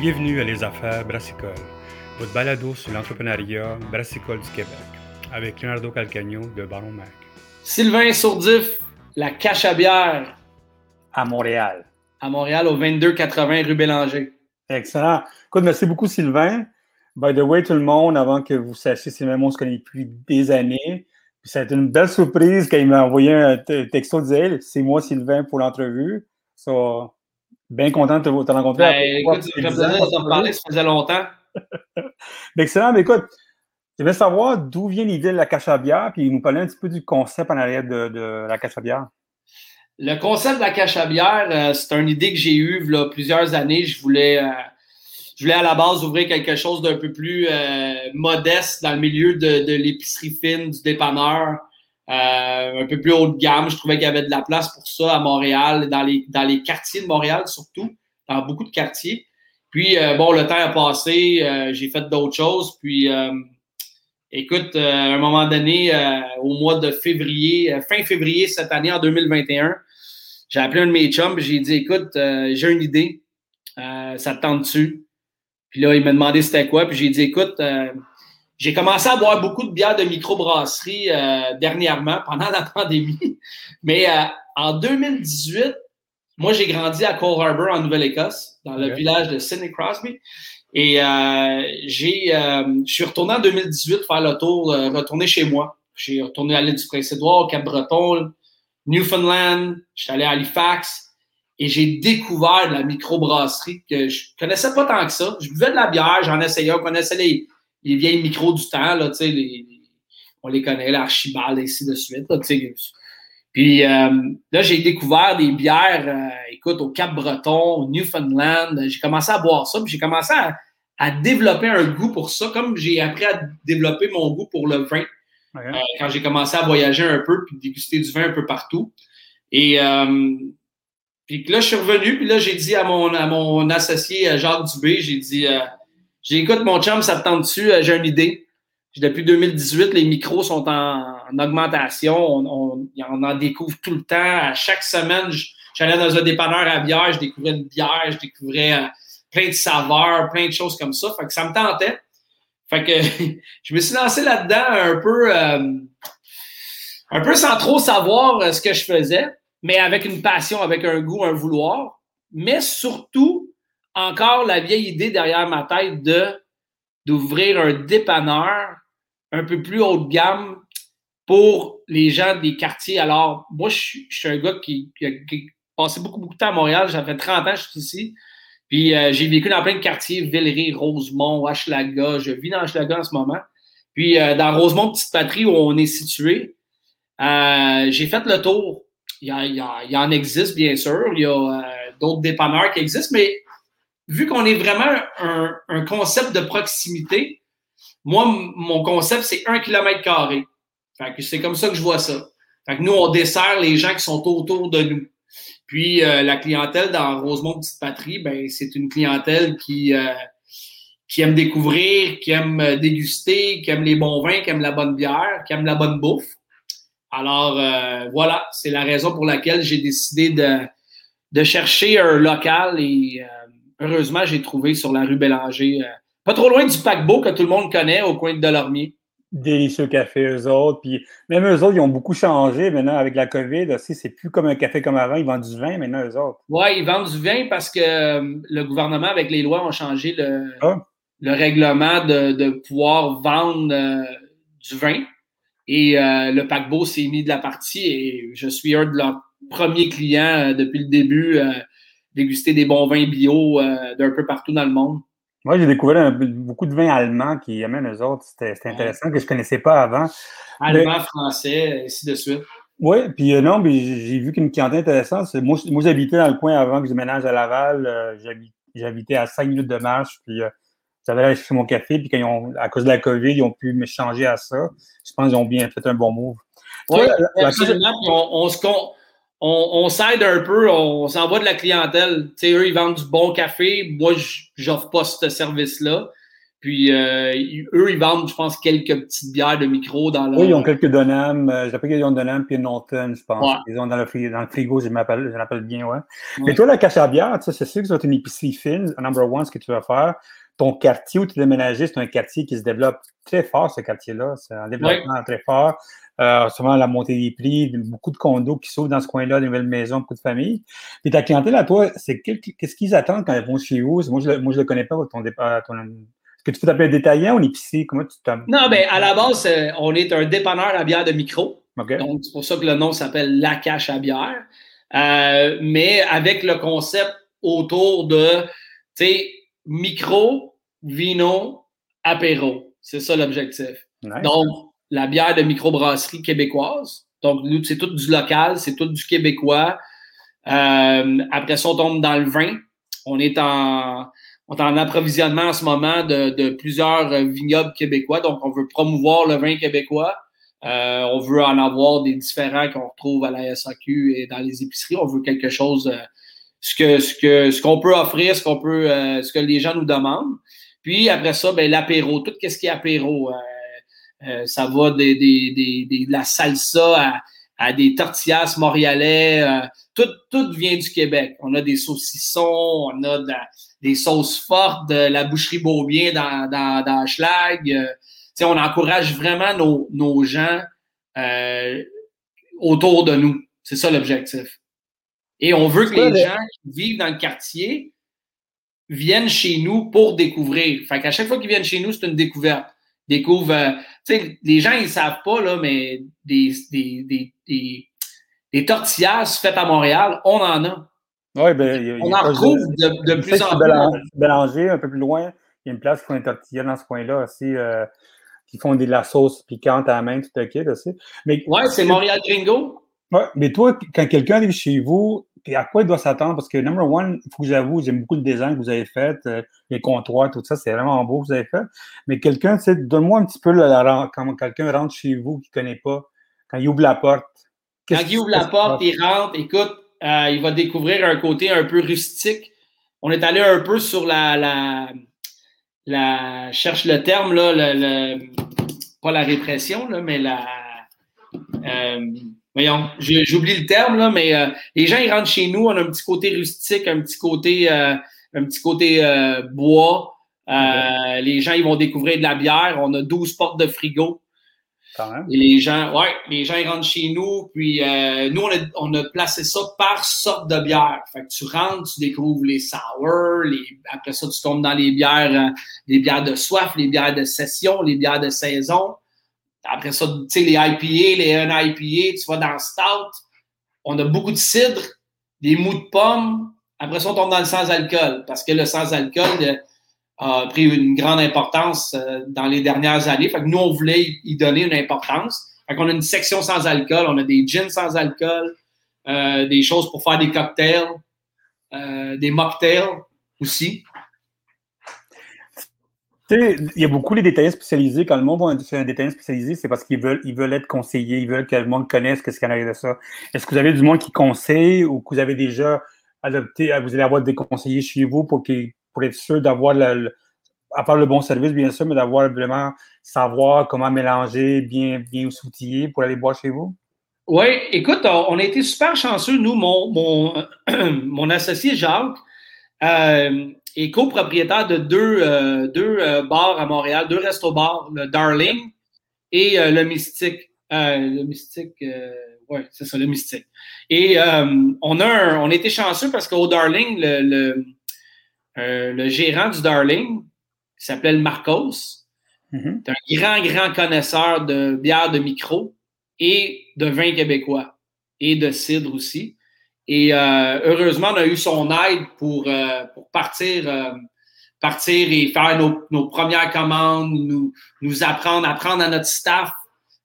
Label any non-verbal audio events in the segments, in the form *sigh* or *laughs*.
Bienvenue à Les Affaires Brassicole, votre balado sur l'entrepreneuriat brassicole du Québec, avec Leonardo Calcagno de Baron Mac. Sylvain Sourdif, la cache à bière. À Montréal. À Montréal, au 2280 rue Bélanger. Excellent. Écoute, merci beaucoup, Sylvain. By the way, tout le monde, avant que vous sachiez, Sylvain, on se connaît depuis des années. Ça a été une belle surprise quand il m'a envoyé un texto, disait c'est moi, Sylvain, pour l'entrevue. So, bien content de te, rencontrer. Ben, écoute, de parler, ça faisait longtemps. *laughs* Excellent, mais écoute, je veux savoir d'où vient l'idée de la cache à bière, puis nous parler un petit peu du concept en arrière de, la cache à bière. Le concept de la cache à bière, euh, c'est une idée que j'ai eue il y a plusieurs années. Je voulais, euh, je voulais à la base ouvrir quelque chose d'un peu plus euh, modeste dans le milieu de, l'épicerie fine, du dépanneur, un peu plus haut de gamme. Je trouvais qu'il y avait de la place pour ça à Montréal, dans les, dans les quartiers de Montréal surtout, dans beaucoup de quartiers. Puis, bon, le temps a passé, j'ai fait d'autres choses. Puis, Écoute, euh, à un moment donné, euh, au mois de février, euh, fin février cette année, en 2021, j'ai appelé un de mes chums, j'ai dit, écoute, j'ai une idée, ça te tente-tu? Puis là, il m'a demandé c'était quoi, puis j'ai dit, écoute, j'ai commencé à boire beaucoup de bières de microbrasserie dernièrement, pendant la *laughs* pandémie, mais en 2018, moi, j'ai grandi à Cole Harbour, en Nouvelle-Écosse, dans le village de Sidney Crosby. Et euh, j'ai, euh, je suis retourné en 2018 faire le tour, euh, retourner chez moi. J'ai retourné à l'île du Prince-Édouard, au Cap-Breton, Newfoundland, je suis allé à Halifax et j'ai découvert de la microbrasserie que je connaissais pas tant que ça. Je buvais de la bière, j'en essayais, on connaissait les, les vieilles micros du temps, là, tu sais, les, on les connaît, l'Archibald, ainsi de suite, là, tu sais, puis euh, là, j'ai découvert des bières, euh, écoute, au Cap-Breton, au Newfoundland. J'ai commencé à boire ça, puis j'ai commencé à, développer un goût pour ça, comme j'ai appris à développer mon goût pour le vin euh, quand j'ai commencé à voyager un peu, puis déguster du vin un peu partout. Et puis là, je suis revenu, puis là, j'ai dit à mon, à mon associé Jacques Dubé, j'ai dit, j'ai écoute, mon chum, ça te tente dessus, j'ai une idée. Depuis 2018, les micros sont en, augmentation. On, en découvre tout le temps. À chaque semaine, j'allais dans un dépanneur à bière, je découvrais une bière, je découvrais euh, plein de saveurs, plein de choses comme ça. Fait que ça me tentait. Fait que *laughs* je me suis lancé là-dedans un peu, euh, un peu sans trop savoir euh, ce que je faisais, mais avec une passion, avec un goût, un vouloir. Mais surtout, encore la vieille idée derrière ma tête de d'ouvrir un dépanneur un peu plus haut de gamme pour les gens des quartiers. Alors, moi, je, suis un gars qui, a, passé beaucoup, beaucoup de temps à Montréal. Ça fait 30 ans que je suis ici. Puis euh, j'ai vécu dans plein de quartiers, Villeray, Rosemont, Hochelaga. Je vis dans Hochelaga en ce moment. Puis euh, dans Rosemont, petite patrie où on est situé, euh, j'ai fait le tour. Il y, en existe, bien sûr. Il y a d'autres dépanneurs qui existent, mais vu qu'on est vraiment un, concept de proximité, moi, mon concept, c'est un kilomètre carré. Fait que c'est comme ça que je vois ça. Fait que nous, on dessert les gens qui sont autour de nous. Puis euh, la clientèle dans Rosemont Petite Patrie, ben c'est une clientèle qui euh, aime découvrir, qui aime euh, déguster, qui aime les bons vins, qui aime la bonne bière, qui aime la bonne bouffe. Alors voilà, c'est la raison pour laquelle j'ai décidé de de chercher un local et heureusement j'ai trouvé sur la rue Bélanger pas trop loin du paquebot que tout le monde connaît au coin de Delormier. Délicieux café, eux autres. Puis même eux autres, ils ont beaucoup changé maintenant avec la COVID. Aussi, c'est plus comme un café comme avant. Ils vendent du vin maintenant, eux autres. Oui, ils vendent du vin parce que euh, le gouvernement, avec les lois, ont changé le, ah. le règlement de, pouvoir vendre euh, du vin. Et euh, le paquebot s'est mis de la partie et je suis un de leurs premiers clients depuis le début, déguster des bons vins bio d'un peu partout dans le monde. Moi, j'ai découvert beaucoup de vins allemands qui amènent eux autres. C'était intéressant, que je ne connaissais pas avant. Allemand, français, ainsi de suite. Oui, puis euh, non, j'ai vu qu'une clientèle intéressante. Moi, moi j'habitais dans le coin avant que je ménage à Laval. Euh, j'habitais à cinq minutes de marche, puis euh, j'avais allé chercher mon café. Puis quand ils ont, à cause de la COVID, ils ont pu me changer à ça. Je pense qu'ils ont bien fait un bon move. Oui, absolument. on, on, se, on, s'aide un peu, on s'envoie de la clientèle. Tu sais, eux, ils vendent du bon café. Moi, j'offre pas ce service-là. Puis euh, eux, ils vendent, je pense, quelques petites bières de micro dans leur... Oui, ils ont quelques Donham. Euh, J'appelle qu'ils ont Donham puis Norton, je pense. Ils ont dans le frigo, dans le frigo je m'appelle bien, ouais. Mais toi, la cache à bière, c'est sûr que c'est une épicerie fine, number one, ce que tu vas faire. Ton quartier où tu es déménagé, c'est un quartier qui se développe très fort, ce quartier-là. C'est un développement très fort. Euh, souvent la montée des prix, beaucoup de condos qui s'ouvrent dans ce coin-là, des nouvelles maisons, beaucoup de familles. Et ta clientèle à toi, c'est qu'est-ce qu'ils attendent quand ils vont chez vous? Moi, je ne le, connais pas, ton, départ, est-ce que tu peux t'appeler détaillant ou épicier? Comment tu t'appelles? Non, bien, à la base, euh, on est un dépanneur à bière de micro. Donc, c'est pour ça que le nom s'appelle La Cache à bière. Euh, mais avec le concept autour de, tu sais, micro, vino, apéro. C'est ça l'objectif. Donc, la bière de microbrasserie québécoise. Donc, nous, c'est tout du local, c'est tout du québécois. Euh, après ça, on tombe dans le vin. On est en, on est en approvisionnement en ce moment de, de, plusieurs vignobles québécois. Donc, on veut promouvoir le vin québécois. Euh, on veut en avoir des différents qu'on retrouve à la SAQ et dans les épiceries. On veut quelque chose, euh, ce que ce que ce qu'on peut offrir, ce qu'on peut, ce que les gens nous demandent. Puis après ça, ben l'apéro, tout ce qui est apéro. Euh, ça va des, des, des, de la salsa à, à des tortillas montréalais. Euh, tout, tout vient du Québec. On a des saucissons, on a des sauces fortes, de la boucherie Beaubien dans, dans, dans Schlag. Euh, on encourage vraiment nos, nos gens autour de nous. C'est ça l'objectif. Et on veut que les gens qui vivent dans le quartier viennent chez nous pour découvrir. Fait qu'à chaque fois qu'ils viennent chez nous, c'est une découverte découvre. Euh, tu sais, les gens, ils savent pas, là, mais des, des, des, des, tortillas faites à Montréal, on en a. Oui, ben, on en retrouve de, de plus en plus. Bélanger, un peu plus loin, il y a une place qui font des tortillas dans ce coin-là aussi, euh, qui font de la sauce piquante à la main, tout le kit aussi. Mais, ouais, c'est Montréal Gringo. Ouais, mais toi, quand quelqu'un arrive chez vous, à quoi il doit s'attendre? Parce que, number one, il faut que j'avoue, j'aime beaucoup le design que vous avez fait, euh, les comptoirs, tout ça, c'est vraiment beau que vous avez fait. Mais quelqu'un, tu sais, donne-moi un petit peu la, quand quelqu'un rentre chez vous qui ne connaît pas, quand il ouvre la porte. Quand il ouvre la porte, il rentre, écoute, euh, il va découvrir un côté un peu rustique. On est allé un peu sur la, la, la cherche le terme, là, le, pas la répression, là, mais la. Euh, voyons, j'oublie le terme, là, mais euh, les gens, ils rentrent chez nous, on a un petit côté rustique, un petit côté, euh, un petit côté euh, bois. Les gens, ils vont découvrir de la bière. On a 12 portes de frigo. Quand même. Et les gens, ouais, les gens, ils rentrent chez nous, puis nous, on a, on a, placé ça par sorte de bière. Fait que tu rentres, tu découvres les sour, les, après ça, tu tombes dans les bières, les bières de soif, les bières de session, les bières de saison. Après ça, tu sais, les IPA, les NIPA, tu vas dans le stout. On a beaucoup de cidre, des mous de pommes. Après ça, on tombe dans le sans-alcool parce que le sans-alcool euh, a pris une grande importance euh, dans les dernières années. Fait que nous, on voulait y donner une importance. Fait qu'on a une section sans alcool, on a des gins sans alcool, euh, des choses pour faire des cocktails, des mocktails aussi il y a beaucoup les détaillants spécialisés. Quand le monde va chez un détaillant spécialisé, c'est parce qu'ils veulent, être conseillés, ils veulent que le monde connaisse ce qu'il y a de ça. Est-ce que vous avez du monde qui conseille ou que vous avez déjà adopté, vous allez avoir des conseillers chez vous pour, pour être sûr d'avoir le, à le bon service, bien sûr, mais d'avoir vraiment savoir comment mélanger, bien, bien s'outiller pour aller boire chez vous? Oui, écoute, on a été super chanceux, nous, mon, mon, *clears throat* mon associé Jacques. Euh, est copropriétaire de deux, euh, deux euh, bars à Montréal, deux restos-bars, le Darling et euh, le Mystique. le Mystique, oui, c'est ça, le Mystique. Et on a un, on était chanceux parce qu'au Darling, le, le, le, gérant du Darling, qui s'appelait Marcos, mm-hmm. est un grand, grand connaisseur de bière de micro et de vin québécois et de cidre aussi. Et euh, heureusement, on a eu son aide pour, euh, pour partir, euh, partir et faire nos, nos, premières commandes, nous, nous apprendre, apprendre à notre staff,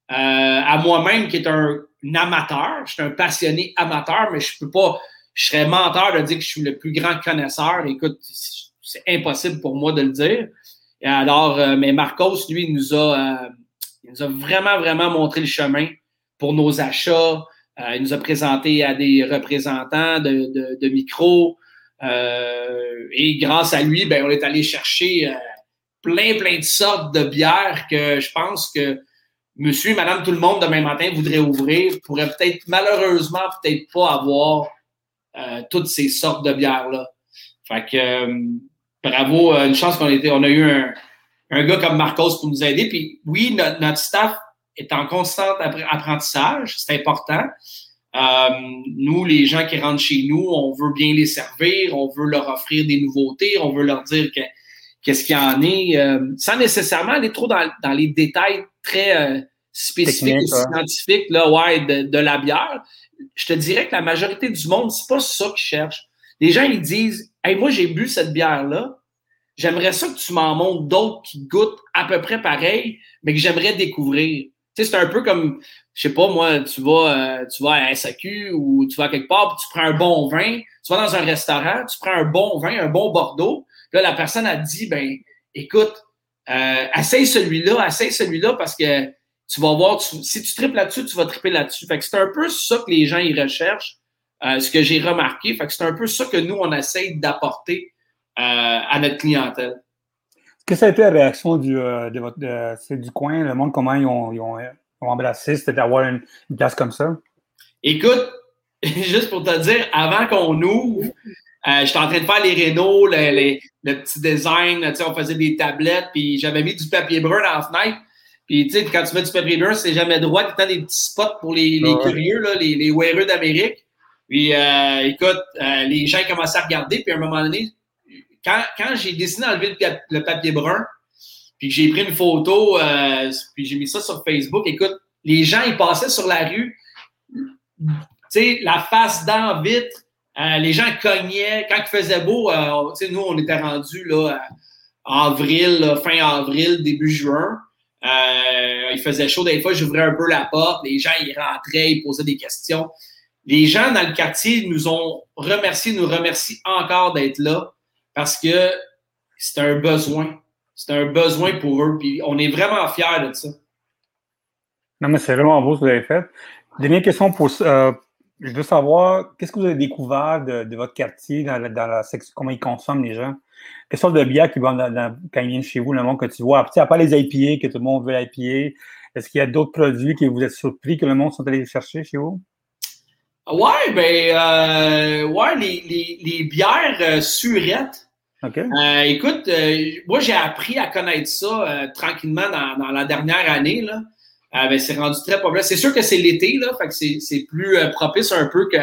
à moi-même qui est un, amateur. Je suis un passionné amateur, mais je peux pas, je serais menteur de dire que je suis le plus grand connaisseur. Écoute, c'est impossible pour moi de le dire. Et alors, mais Marcos, lui, nous a, il nous a vraiment, vraiment montré le chemin pour nos achats, euh, il nous a présenté à des représentants de, de, de micro. Euh, et grâce à lui, ben, on est allé chercher euh, plein, plein de sortes de bières que je pense que monsieur et madame tout le monde demain matin voudrait ouvrir, pourrait peut-être, malheureusement, peut-être pas avoir euh, toutes ces sortes de bières-là. Fait que, euh, bravo, euh, une chance qu'on a, on a eu un, un, gars comme Marcos pour nous aider. Puis oui, notre, notre staff est en constant apprentissage, c'est important. Euh, nous, les gens qui rentrent chez nous, on veut bien les servir, on veut leur offrir des nouveautés, on veut leur dire que qu'est-ce qu'il y en est, euh, sans nécessairement aller trop dans, dans les détails très euh, spécifiques et scientifiques là, ouais, de, de, la bière. Je te dirais que la majorité du monde, c'est pas ça qu'ils cherchent. Les gens, ils disent Hey, moi, j'ai bu cette bière-là. J'aimerais ça que tu m'en montres d'autres qui goûtent à peu près pareil, mais que j'aimerais découvrir. C'est un peu comme, je sais pas, moi, tu vas, euh, tu vas à SAQ ou tu vas quelque part, puis tu prends un bon vin, tu vas dans un restaurant, tu prends un bon vin, un bon Bordeaux, là, la personne a dit, ben, écoute, euh, essaye celui-là, essaye celui-là parce que tu vas voir, si tu tripes là-dessus, tu vas triper là-dessus. Fait que c'est un peu ça que les gens y recherchent, euh, ce que j'ai remarqué. Fait que c'est un peu ça que nous, on essaye d'apporter euh, à notre clientèle. Que ça a été la réaction du, euh, de votre, de, du coin, le monde, comment ils ont, ils ont, ils ont embrassé, c'était d'avoir une, une, place comme ça? Écoute, *laughs* juste pour te dire, avant qu'on ouvre, euh, j'étais en train de faire les rénaux, le, petit design, on faisait des tablettes, puis j'avais mis du papier brun dans la fenêtre. Puis, tu sais, quand tu mets du papier brun, c'est jamais droit. Tu as des petits spots pour les, les curieux, là, les, les wearers d'Amérique. Puis, euh, écoute, euh, les gens commençaient à regarder. Puis, à un moment donné, quand, j'ai décidé d'enlever le, papier brun, puis j'ai pris une photo, euh, puis j'ai mis ça sur Facebook, écoute, les gens, ils passaient sur la rue, tu sais, la face dans vitre, euh, les gens cognaient. Quand il faisait beau, euh, nous, on était rendus là, avril, là, fin avril, début juin. Euh, il faisait chaud des fois, j'ouvrais un peu la porte, les gens ils rentraient, ils posaient des questions. Les gens dans le quartier nous ont remercié, nous remercient encore d'être là parce que c'est un besoin. C'est un besoin pour eux. Puis on est vraiment fiers de ça. Non, mais c'est vraiment beau ce que vous avez fait. Dernière question pour, euh, je veux savoir, qu'est-ce que vous avez découvert de, de votre quartier, dans la, dans la, section, comment ils consomment les gens? Quelle sorte de bière qui dans, quand ils viennent chez vous, le monde que tu vois? À part les IPA, que tout le monde veut l'IPA, est-ce qu'il y a d'autres produits que vous êtes surpris que le monde sont allés chercher chez vous? Ouais, ben, euh, ouais, les, les, les bières euh, surettes. Euh, écoute, euh, moi, j'ai appris à connaître ça euh, tranquillement dans, la dernière année, là. Ben, c'est rendu très populaire. C'est sûr que c'est l'été, là, c'est plus propice un peu que,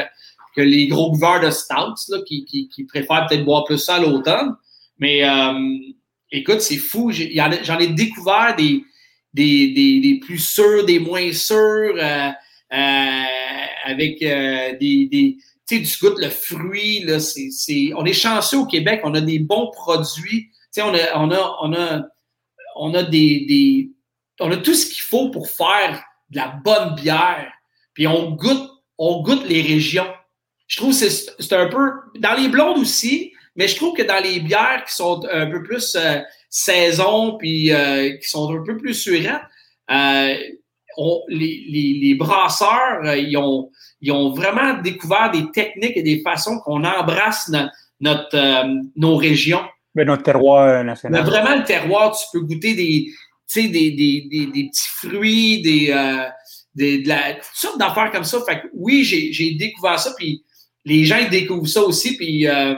que les gros buveurs de stouts, là, qui, préfèrent peut-être boire plus ça à l'automne. Mais écoute, c'est fou. J'en ai, découvert des, des, des, plus sûrs, des moins sûrs, avec des tu goûtes le fruit, là, on est chanceux au Québec, on a des bons produits, on a, on a, on a, on a des, des, on a tout ce qu'il faut pour faire de la bonne bière. Puis on goûte, on goûte les régions. Je trouve que c'est, un peu, dans les blondes aussi, mais je trouve que dans les bières qui sont un peu plus euh, saison, puis euh, qui sont un peu plus surettes, euh, on, les, les, les, brasseurs, euh, ils, ont, ils ont vraiment découvert des techniques et des façons qu'on embrasse no, notre, euh, nos régions. Mais notre terroir national. Mais vraiment, le terroir, tu peux goûter des, des, des, des, des, petits fruits, des, euh, des, de la, toutes sortes d'affaires comme ça. Fait que oui, j'ai découvert ça, puis les gens ils découvrent ça aussi. Puis, euh,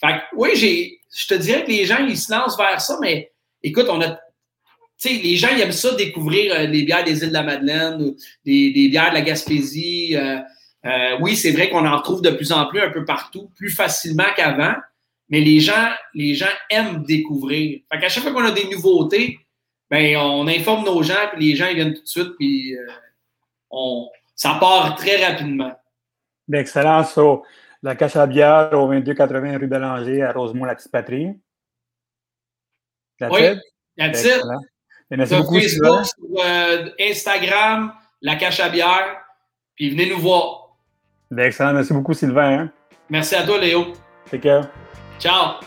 fait que, oui, je te dirais que les gens, ils se lancent vers ça, mais écoute, on a sais, les gens ils aiment ça découvrir euh, les bières des îles de la Madeleine, ou des, des bières de la Gaspésie. Euh, euh, oui, c'est vrai qu'on en retrouve de plus en plus un peu partout, plus facilement qu'avant, mais les gens, les gens aiment découvrir. Fait qu'à chaque fois qu'on a des nouveautés, ben on informe nos gens, puis les gens ils viennent tout de suite, puis euh, on, ça part très rapidement. Excellent. So, la cache à bière au 2280 rue Bélanger à Rosemont-la-Petite-Patrie. Oui, that's it. Merci sur beaucoup, Facebook, sur euh, Instagram, la cache à bière, puis venez nous voir. Ben, excellent. Merci beaucoup, Sylvain. Hein? Merci à toi, Léo. Take care. Ciao.